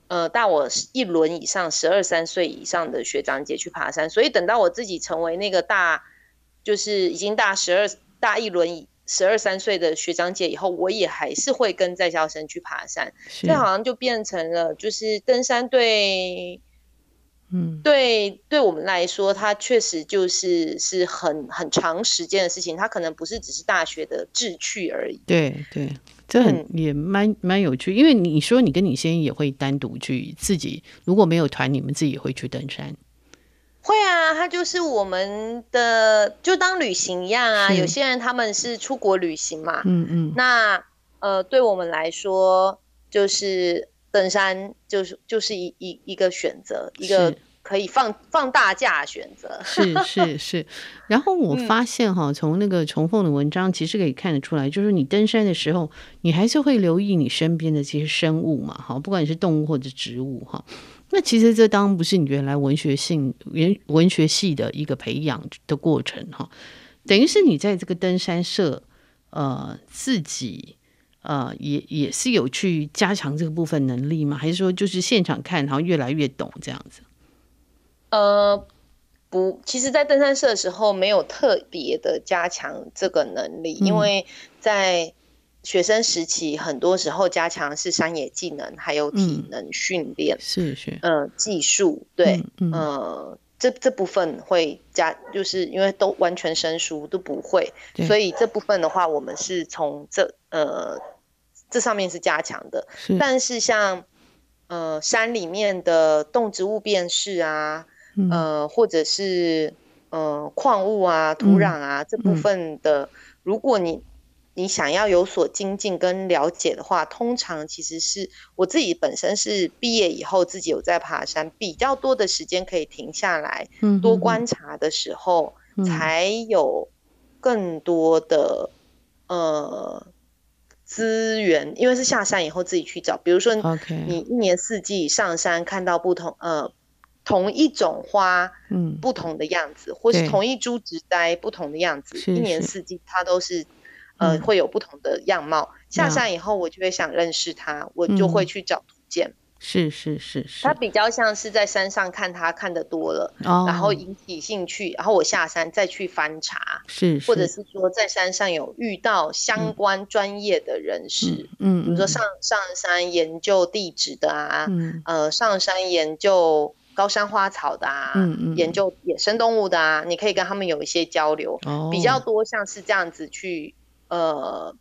呃大我一轮以上、十二三岁以上的学长姐去爬山。所以等到我自己成为那个大，就是已经大十二、大一轮以。十二三岁的学长姐以后，我也还是会跟在校生去爬山，这好像就变成了，就是登山对，嗯，对，对我们来说，它确实就是是很很长时间的事情，它可能不是只是大学的志趣而已。对对，这很、嗯、也蛮蛮有趣，因为你说你跟你先生也会单独去自己，如果没有团，你们自己也会去登山。会啊，它就是我们的，就当旅行一样啊。有些人他们是出国旅行嘛，嗯嗯。那呃，对我们来说，就是登山，就是就是一一一个选择，一个可以放放大假的选择。是是是。然后我发现哈，从那个重凤的文章，其实可以看得出来，就是你登山的时候，你还是会留意你身边的这些生物嘛，哈，不管你是动物或者植物哈。那其实这当然不是你原来文学性文文学系的一个培养的过程哈，等于是你在这个登山社，呃，自己呃也也是有去加强这个部分能力吗？还是说就是现场看，然后越来越懂这样子？呃，不，其实，在登山社的时候没有特别的加强这个能力，嗯、因为在。学生时期很多时候加强是山野技能，还有体能训练、嗯，是是，呃，技术对，嗯，嗯。呃，这这部分会加，就是因为都完全生疏都不会，所以这部分的话，我们是从这呃这上面是加强的，是。但是像呃山里面的动植物辨识啊，嗯、呃或者是呃矿物啊、土壤啊、嗯、这部分的，如果你你想要有所精进跟了解的话，通常其实是我自己本身是毕业以后自己有在爬山，比较多的时间可以停下来，多观察的时候，才有更多的呃资源，因为是下山以后自己去找。比如说，你一年四季上山看到不同呃同一种花，嗯，不同的样子，或是同一株植栽不同的样子，一年四季它都是。呃，会有不同的样貌。嗯、下山以后，我就会想认识它，嗯、我就会去找图鉴。是是是是，它比较像是在山上看他看的多了，哦、然后引起兴趣，然后我下山再去翻查。是，是，或者是说在山上有遇到相关专业的人士，嗯，比如说上上山研究地质的啊，嗯、呃，上山研究高山花草的啊，嗯嗯，研究野生动物的啊，你可以跟他们有一些交流。哦、比较多像是这样子去。呃，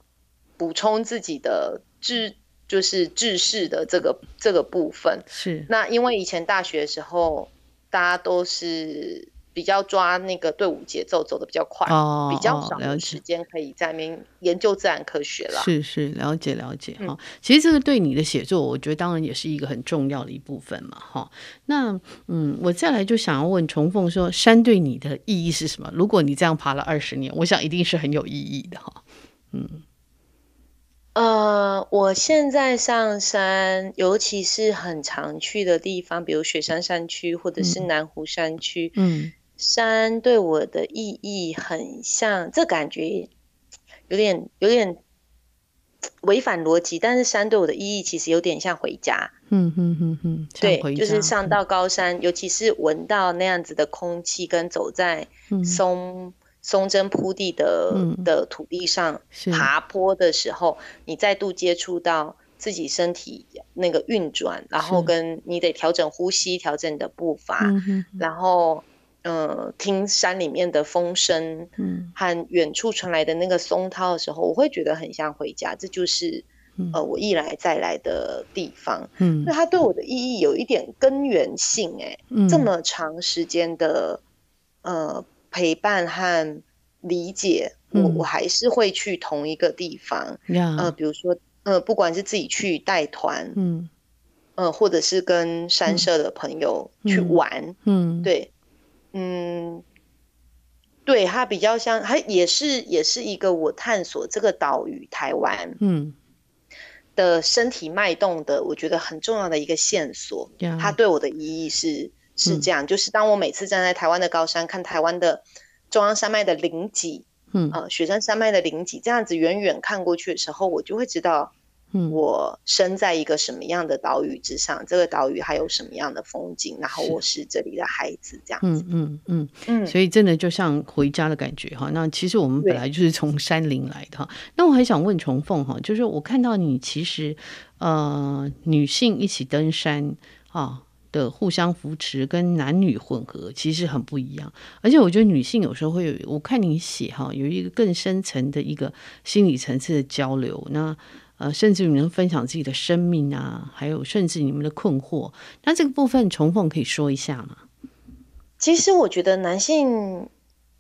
补充自己的知，就是知识的这个这个部分是。那因为以前大学的时候，大家都是比较抓那个队伍节奏，走的比较快，哦、比较少的时间可以在那边研究自然科学了。是是，了解了解哈。嗯、其实这个对你的写作，我觉得当然也是一个很重要的一部分嘛哈。那嗯，我再来就想要问重凤说，山对你的意义是什么？如果你这样爬了二十年，我想一定是很有意义的哈。嗯，呃，我现在上山，尤其是很常去的地方，比如雪山山区或者是南湖山区，嗯，山对我的意义很像，这感觉有点有点违反逻辑，但是山对我的意义其实有点像回家，嗯嗯嗯嗯，对，就是上到高山，嗯、尤其是闻到那样子的空气，跟走在松。松针铺地的、嗯、的土地上爬坡的时候，你再度接触到自己身体那个运转，然后跟你得调整呼吸，调整你的步伐，然后呃听山里面的风声，嗯，和远处传来的那个松涛的时候，我会觉得很像回家，这就是。呃，我一来再来的地方，嗯，那它对我的意义有一点根源性，哎，嗯，这么长时间的呃陪伴和理解，嗯，我我还是会去同一个地方，嗯，呃，比如说，呃，不管是自己去带团，嗯，呃，或者是跟山社的朋友去玩，嗯，对，嗯，对，它比较像，它也是也是一个我探索这个岛屿台湾，嗯。的身体脉动的，我觉得很重要的一个线索.它对我的意义是是这样，嗯、就是当我每次站在台湾的高山看台湾的中央山脉的林脊，嗯，呃，雪山山脉的林脊，这样子远远看过去的时候，我就会知道。嗯我生在一个什么样的岛屿之上？这个岛屿还有什么样的风景？然后我是这里的孩子，这样子。嗯嗯嗯嗯。所以真的就像回家的感觉哈。那其实我们本来就是从山林来的哈。那我还想问崇凤哈，就是我看到你其实呃女性一起登山啊的互相扶持，跟男女混合其实很不一样。而且我觉得女性有时候会有，我看你写哈，有一个更深层的一个心理层次的交流。那呃，甚至你能分享自己的生命啊，还有甚至你们的困惑，那这个部分重凤可以说一下吗？其实我觉得男性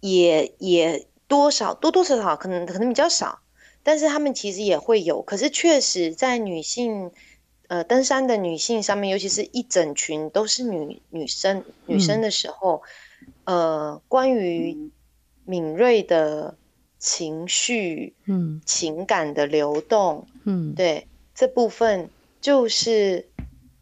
也也多少多多少少可能可能比较少，但是他们其实也会有。可是确实在女性呃登山的女性上面，尤其是一整群都是女女生女生的时候，嗯、呃，关于敏锐的。情绪，嗯，情感的流动，嗯，对，这部分就是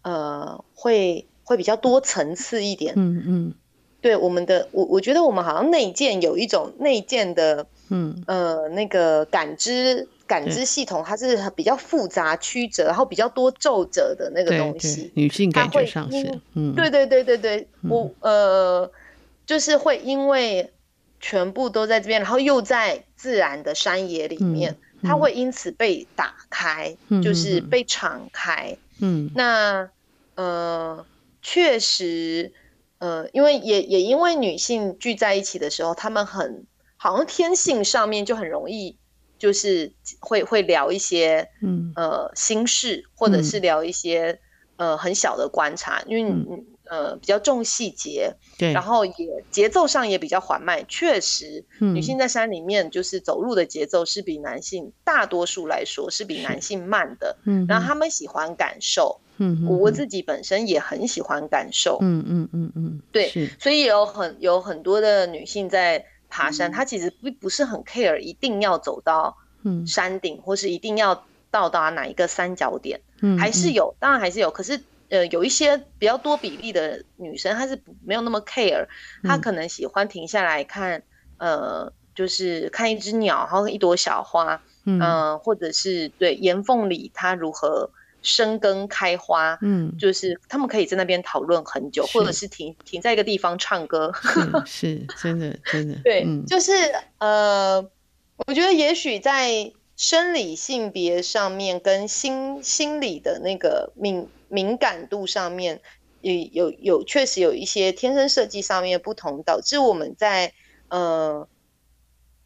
呃，会会比较多层次一点，嗯嗯，对，我们的我我觉得我们好像内建有一种内建的，嗯。呃，那个感知感知系统，它是比较复杂曲折，然后比较多皱褶的那个东西，女性感觉上是，嗯，对对对对对，我呃，就是会因为。全部都在这边，然后又在自然的山野里面，嗯嗯、它会因此被打开，嗯、就是被敞开。嗯，那呃，确实，呃，因为也也因为女性聚在一起的时候，她们很好像天性上面就很容易，就是会会聊一些嗯。呃心事，或者是聊一些、嗯、呃很小的观察，因为嗯。呃，比较重细节，对，然后也节奏上也比较缓慢。确实，女性在山里面就是走路的节奏是比男性大多数来说是比男性慢的。嗯，然后他们喜欢感受，嗯，我自己本身也很喜欢感受，嗯嗯嗯嗯，对，所以有很有很多的女性在爬山，他其实不不是很 care 一定要走到山顶，或是一定要到达哪一个三角点，嗯，还是有，当然还是有，可是。呃，有一些比较多比例的女生，她是没有那么 care，她可能喜欢停下来看，嗯、呃，就是看一只鸟，然后一朵小花，嗯、呃，或者是对岩缝里它如何生根开花，嗯，就是他们可以在那边讨论很久，或者是停停在一个地方唱歌，是，*laughs* 是真的真的，对，嗯、就是呃，我觉得也许在生理性别上面跟心心理的那个敏。敏感度上面也有有确实有一些天生设计上面不同，导致我们在呃，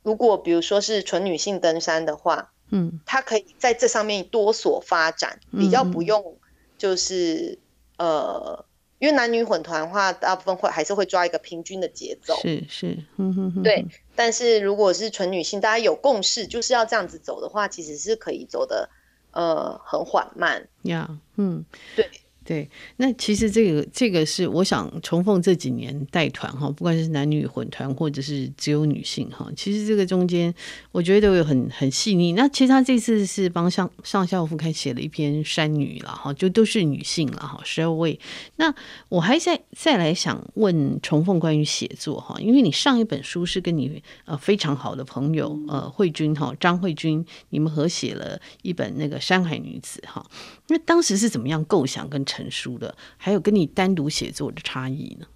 如果比如说是纯女性登山的话，嗯，他可以在这上面多所发展，比较不用就是、嗯、呃，因为男女混团的话，大部分会还是会抓一个平均的节奏，是是，嗯哼哼，对。但是如果是纯女性，大家有共识就是要这样子走的话，其实是可以走的。呃，很缓慢呀，yeah, 嗯，对。对，那其实这个这个是我想重凤这几年带团哈，不管是男女混团或者是只有女性哈，其实这个中间我觉得都有很很细腻。那其实他这次是帮上上校副刊写了一篇山女了哈，就都是女性了哈，十二位。那我还在再来想问重凤关于写作哈，因为你上一本书是跟你呃非常好的朋友呃慧君哈张慧君，你们合写了一本那个《山海女子》哈。那当时是怎么样构想跟成书的？还有跟你单独写作的差异呢？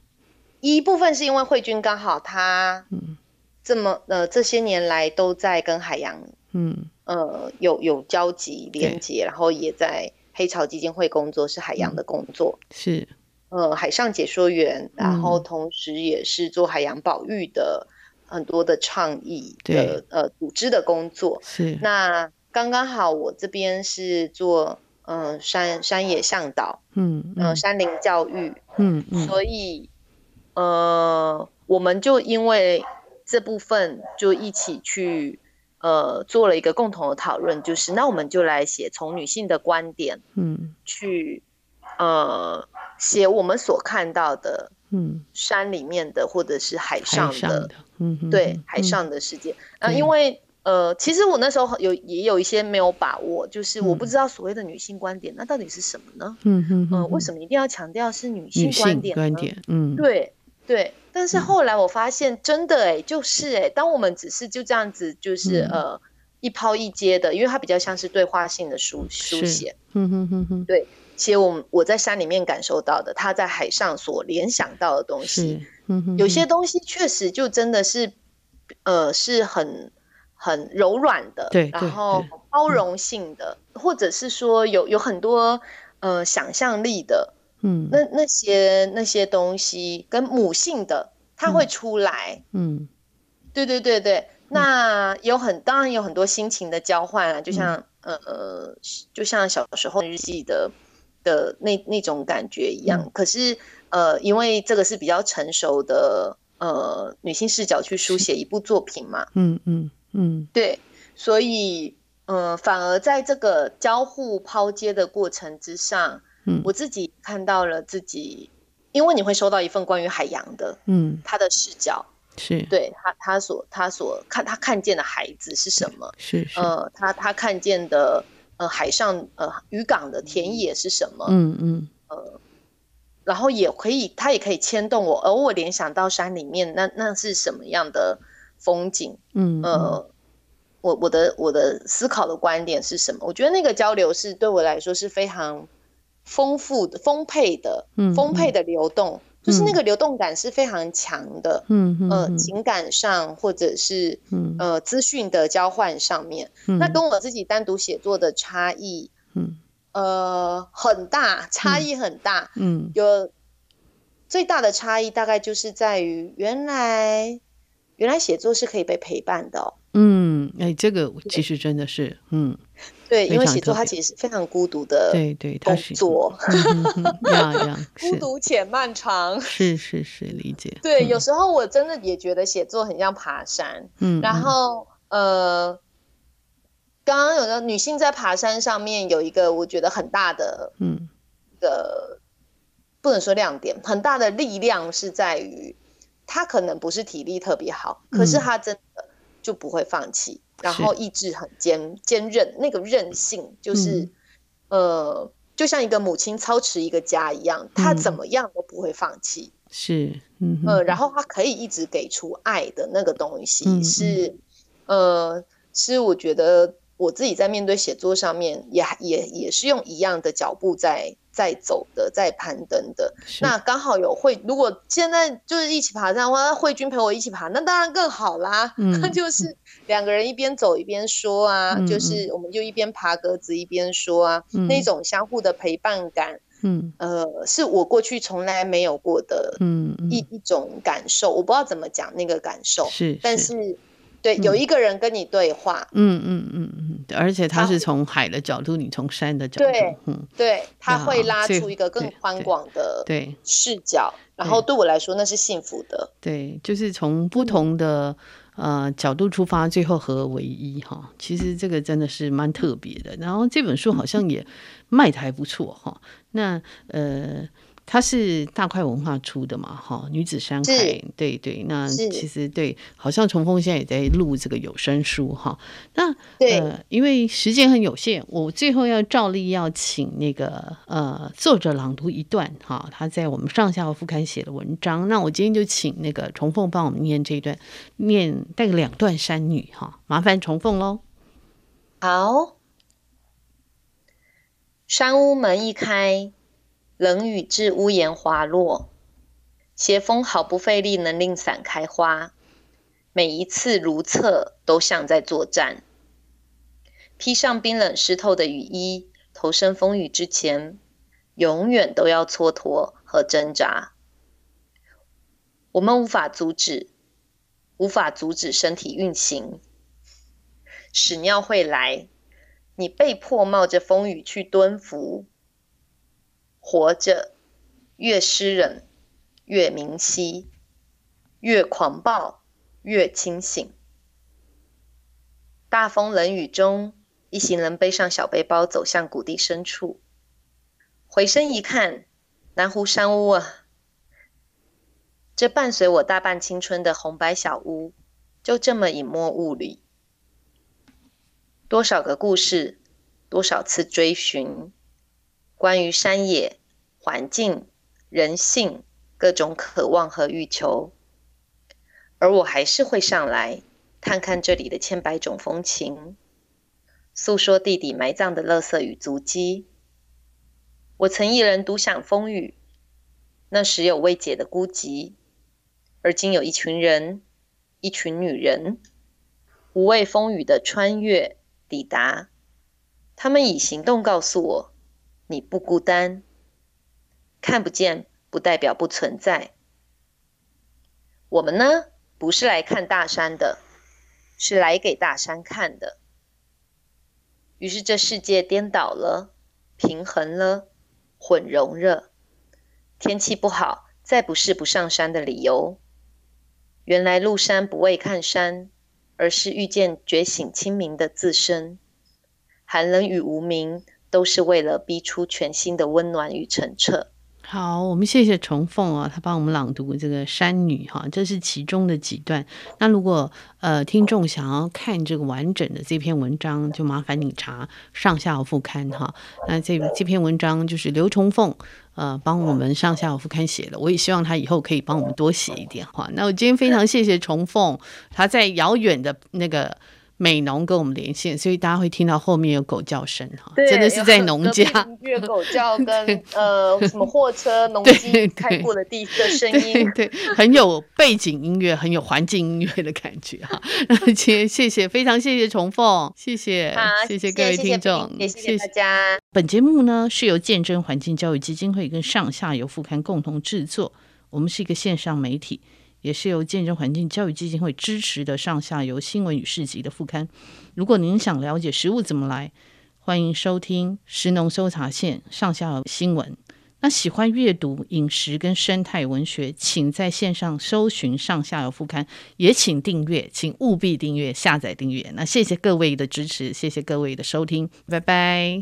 一部分是因为慧君刚好他，嗯，这么呃这些年来都在跟海洋嗯。呃有有交集连接，然后也在黑潮基金会工作，是海洋的工作，嗯、是。呃海上解说员，然后同时也是做海洋保育的很多的倡议的呃组织的工作，是。那刚刚好我这边是做。嗯，山山野向导，嗯嗯，山林教育，嗯嗯，所以，呃，我们就因为这部分就一起去，呃，做了一个共同的讨论，就是那我们就来写从女性的观点，嗯，去，呃，写我们所看到的，嗯，山里面的或者是海上的，嗯，对，海上的世界，啊，因为。呃，其实我那时候有也有一些没有把握，就是我不知道所谓的女性观点，嗯、那到底是什么呢？嗯嗯嗯，为什么一定要强调是女性观点呢？观点，嗯，对对。但是后来我发现，真的哎，就是哎，当我们只是就这样子，就是、嗯、呃一抛一接的，因为它比较像是对话性的书书写，嗯哼哼哼，对。其实我我在山里面感受到的，他在海上所联想到的东西，嗯哼，有些东西确实就真的是，呃，是很。很柔软的，对，然后包容性的，嗯、或者是说有有很多呃想象力的，嗯，那那些那些东西跟母性的，它会出来，嗯，对对对对，那有很当然有很多心情的交换啊，就像、呃、呃就像小时候日记的的那那种感觉一样，嗯、可是呃因为这个是比较成熟的呃女性视角去书写一部作品嘛，嗯嗯。嗯嗯，对，所以，呃，反而在这个交互抛接的过程之上，嗯，我自己看到了自己，因为你会收到一份关于海洋的，嗯，他的视角。是。对他他所他所看他看见的孩子是什么，是，是。呃，他他看见的呃海上呃渔港的田野是什么，嗯嗯，呃，然后也可以他也可以牵动我，而我联想到山里面那那是什么样的。风景，嗯，呃，我我的我的思考的观点是什么？我觉得那个交流是对我来说是非常丰富的、丰沛的、嗯，丰沛的流动，嗯，就是那个流动感是非常强的，嗯呃，情感上或者是呃资讯的交换上面，嗯，那跟我自己单独写作的差异，嗯，呃，很大，差异很大，嗯，有最大的差异大概就是在于原来。原来写作是可以被陪伴的哦。嗯，哎，这个其实真的是，嗯，对，因为写作它其实是非常孤独的，对对，工作，*laughs* 呀呀，孤独且漫长，是是是，理解。对，有时候我真的也觉得写作很像爬山，嗯，然后呃，刚刚有个女性在爬山上面有一个我觉得很大的，嗯，的不能说亮点，很大的力量是在于。他可能不是体力特别好，可是他真的就不会放弃，嗯、然后意志很坚坚韧，那个韧性就是、嗯，呃，就像一个母亲操持一个家一样，他怎么样都不会放弃。是，嗯，呃，然后他可以一直给出爱的那个东西，嗯、是，呃，是我觉得我自己在面对写作上面也也也是用一样的脚步在。在走的，在攀登的，那刚好有慧。如果现在就是一起爬山，或者慧君陪我一起爬，那当然更好啦。那、嗯、*laughs* 就是两个人一边走一边说啊、嗯，就是我们就一边爬格子一边说啊、嗯，那种相互的陪伴感，嗯，呃，是我过去从来没有过的，嗯，一一种感受，我不知道怎么讲那个感受，是，但是。对，有一个人跟你对话，嗯嗯嗯嗯，而且他是从海的角度，你从山的角度，对，嗯，对，他会拉出一个更宽广的对。视角，然后对。我来说那是幸福的，对，就是从不同的呃角度出发，最后合而为一哈，其实这个真的是蛮特别的，然后这本书好像也卖的还不错哈，那呃。它是大块文化出的嘛，哈，女子山海，对对，那其实对，好像崇丰现在也在录这个有声书哈，那对、呃，因为时间很有限，我最后要照例要请那个呃作者朗读一段哈，他在我们上下副刊写的文章，那我今天就请那个重凤帮我们念这一段，念带个两段山女哈，麻烦重凤喽。好，山屋门一开。冷雨至屋檐滑落，斜风毫不费力能令伞开花。每一次如厕都像在作战。披上冰冷湿透的雨衣，投身风雨之前，永远都要蹉跎和挣扎。我们无法阻止，无法阻止身体运行。屎尿会来，你被迫冒着风雨去蹲伏。活着，越湿冷，越明晰，越狂暴，越清醒。大风冷雨中，一行人背上小背包走向谷地深处。回身一看，南湖山屋啊！这伴随我大半青春的红白小屋，就这么隐没雾里。多少个故事，多少次追寻，关于山野、环境、人性，各种渴望和欲求。而我还是会上来，探看这里的千百种风情，诉说地底埋葬的垃圾与足迹。我曾一人独享风雨，那时有未解的孤寂。而今有一群人，一群女人，无畏风雨的穿越抵达。他们以行动告诉我，你不孤单。看不见不代表不存在。我们呢，不是来看大山的，是来给大山看的。于是这世界颠倒了，平衡了，混融了。天气不好，再不是不上山的理由。原来入山不为看山，而是遇见觉醒清明的自身。寒冷与无名，都是为了逼出全新的温暖与澄澈。好，我们谢谢重凤啊，他帮我们朗读这个《山女》哈，这是其中的几段。那如果呃听众想要看这个完整的这篇文章，就麻烦你查上下游副刊哈。那这这篇文章就是刘崇凤呃帮我们上下游副刊写的，我也希望他以后可以帮我们多写一点哈。那我今天非常谢谢重凤，他在遥远的那个。美农跟我们连线，所以大家会听到后面有狗叫声哈，真的是在农家。音乐狗叫跟 *laughs* 呃什么货车、农 *laughs* 机开过的地的声音，对，很有背景音乐，很有环境音乐的感觉哈。*laughs* 那先谢谢，非常谢谢重凤，谢谢，谢谢各位听众，也谢谢大家。本节目呢是由见证环境教育基金会跟上下游副刊共同制作，我们是一个线上媒体。也是由见证环境教育基金会支持的上下游新闻与市集的副刊。如果您想了解食物怎么来，欢迎收听食农搜查线上下游新闻。那喜欢阅读饮食跟生态文学，请在线上搜寻上下游副刊，也请订阅，请务必订阅、下载订阅。那谢谢各位的支持，谢谢各位的收听，拜拜。